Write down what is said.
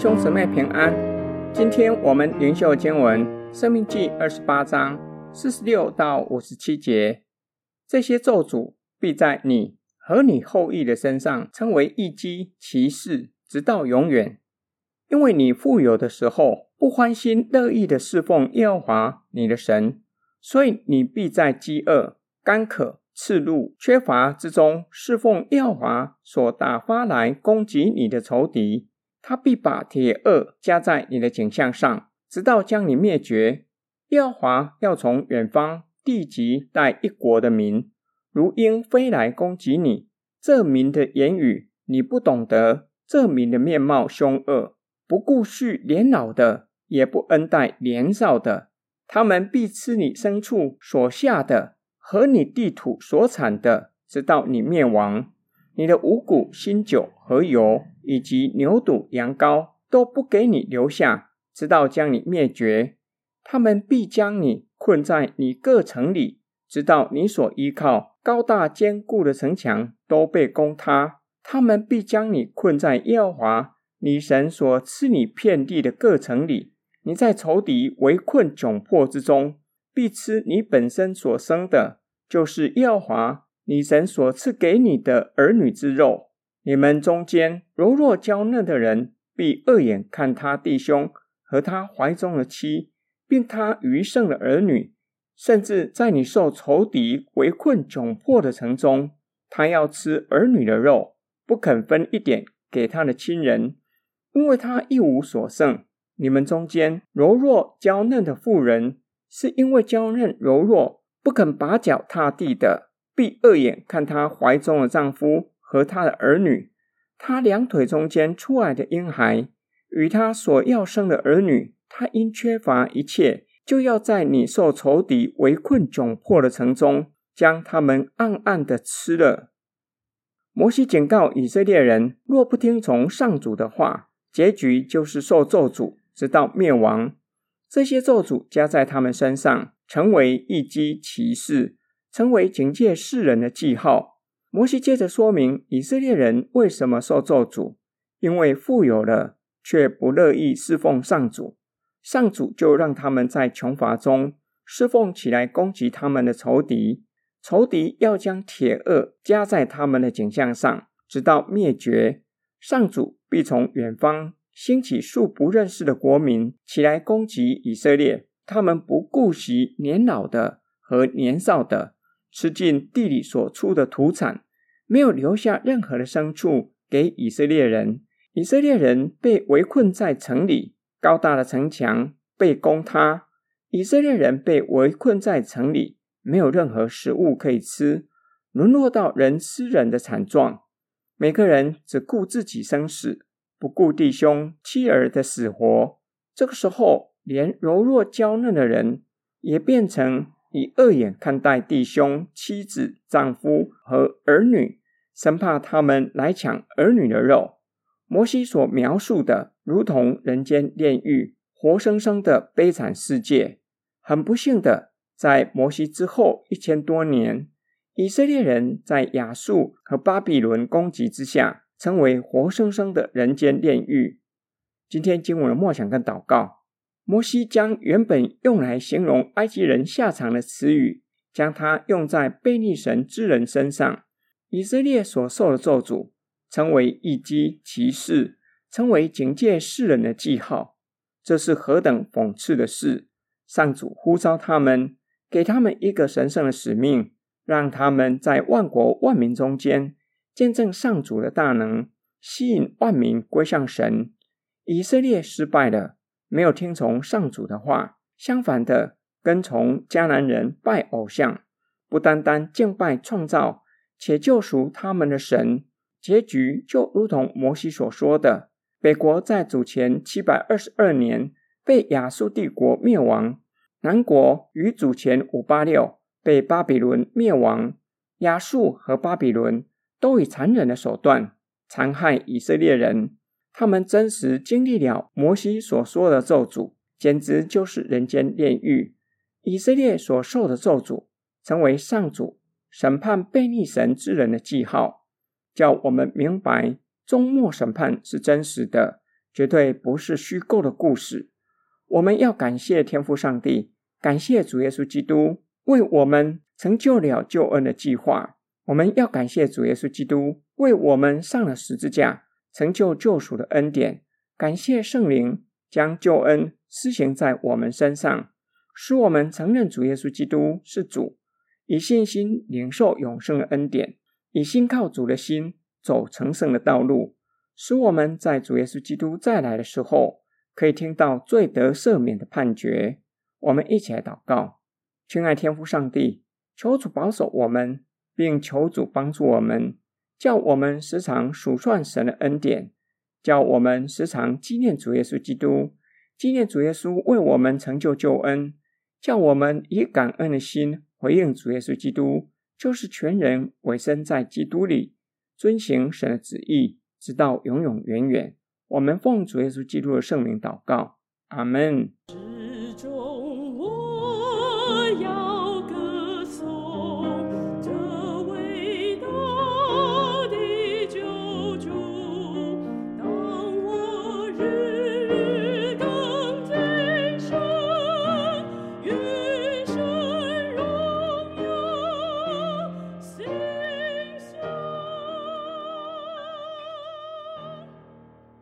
兄姊妹平安。今天我们灵修经文《生命记》二十八章四十六到五十七节。这些咒诅必在你和你后裔的身上称为一击骑士，直到永远。因为你富有的时候，不欢心乐意的侍奉耶和华你的神，所以你必在饥饿、干渴、赤露、缺乏之中侍奉耶和华所打发来攻击你的仇敌。他必把铁轭加在你的颈项上，直到将你灭绝。耶和华要从远方地极带一国的民，如鹰飞来攻击你。这民的言语你不懂得，这民的面貌凶恶，不顾恤年老的，也不恩待年少的。他们必吃你牲畜所下的和你地土所产的，直到你灭亡。你的五谷、新酒和油，以及牛肚、羊羔，都不给你留下，直到将你灭绝。他们必将你困在你各城里，直到你所依靠高大坚固的城墙都被攻塌。他们必将你困在耶和华你神所赐你遍地的各城里。你在仇敌围困窘迫之中，必吃你本身所生的，就是耶和华。你神所赐给你的儿女之肉，你们中间柔弱娇嫩的人，必恶眼看他弟兄和他怀中的妻，并他余剩的儿女，甚至在你受仇敌围困窘迫的城中，他要吃儿女的肉，不肯分一点给他的亲人，因为他一无所剩。你们中间柔弱娇嫩的妇人，是因为娇嫩柔弱，不肯把脚踏地的。必二眼看她怀中的丈夫和她的儿女，她两腿中间出来的婴孩与她所要生的儿女，她因缺乏一切，就要在你受仇敌围困窘迫的城中，将他们暗暗的吃了。摩西警告以色列人，若不听从上主的话，结局就是受咒诅，直到灭亡。这些咒诅加在他们身上，成为异迹奇事。成为警戒世人的记号。摩西接着说明以色列人为什么受咒诅，因为富有了却不乐意侍奉上主，上主就让他们在穷乏中侍奉起来，攻击他们的仇敌。仇敌要将铁轭加在他们的颈项上，直到灭绝。上主必从远方兴起数不认识的国民起来攻击以色列，他们不顾惜年老的和年少的。吃尽地里所出的土产，没有留下任何的牲畜给以色列人。以色列人被围困在城里，高大的城墙被攻塌。以色列人被围困在城里，没有任何食物可以吃，沦落到人吃人的惨状。每个人只顾自己生死，不顾弟兄妻儿的死活。这个时候，连柔弱娇嫩的人也变成。以恶眼看待弟兄、妻子、丈夫和儿女，生怕他们来抢儿女的肉。摩西所描述的，如同人间炼狱、活生生的悲惨世界。很不幸的，在摩西之后一千多年，以色列人在亚述和巴比伦攻击之下，成为活生生的人间炼狱。今天经文的默想跟祷告。摩西将原本用来形容埃及人下场的词语，将它用在贝利神之人身上。以色列所受的咒诅，成为一击骑士，成为警戒世人的记号。这是何等讽刺的事！上主呼召他们，给他们一个神圣的使命，让他们在万国万民中间见证上主的大能，吸引万民归向神。以色列失败了。没有听从上主的话，相反的，跟从迦南人拜偶像，不单单敬拜创造且救赎他们的神，结局就如同摩西所说的：北国在主前七百二十二年被亚述帝国灭亡，南国于主前五八六被巴比伦灭亡。亚述和巴比伦都以残忍的手段残害以色列人。他们真实经历了摩西所说的咒诅，简直就是人间炼狱。以色列所受的咒诅，成为上主审判悖逆神之人的记号，叫我们明白终末审判是真实的，绝对不是虚构的故事。我们要感谢天父上帝，感谢主耶稣基督为我们成就了救恩的计划。我们要感谢主耶稣基督为我们上了十字架，成就救赎的恩典。感谢圣灵将救恩施行在我们身上，使我们承认主耶稣基督是主，以信心领受永生的恩典，以信靠主的心走成圣的道路，使我们在主耶稣基督再来的时候，可以听到罪得赦免的判决。我们一起来祷告，亲爱天父上帝，求主保守我们。并求主帮助我们，叫我们时常数算神的恩典，叫我们时常纪念主耶稣基督，纪念主耶稣为我们成就救恩，叫我们以感恩的心回应主耶稣基督，就是全人委身在基督里，遵行神的旨意，直到永永远远。我们奉主耶稣基督的圣名祷告，阿门。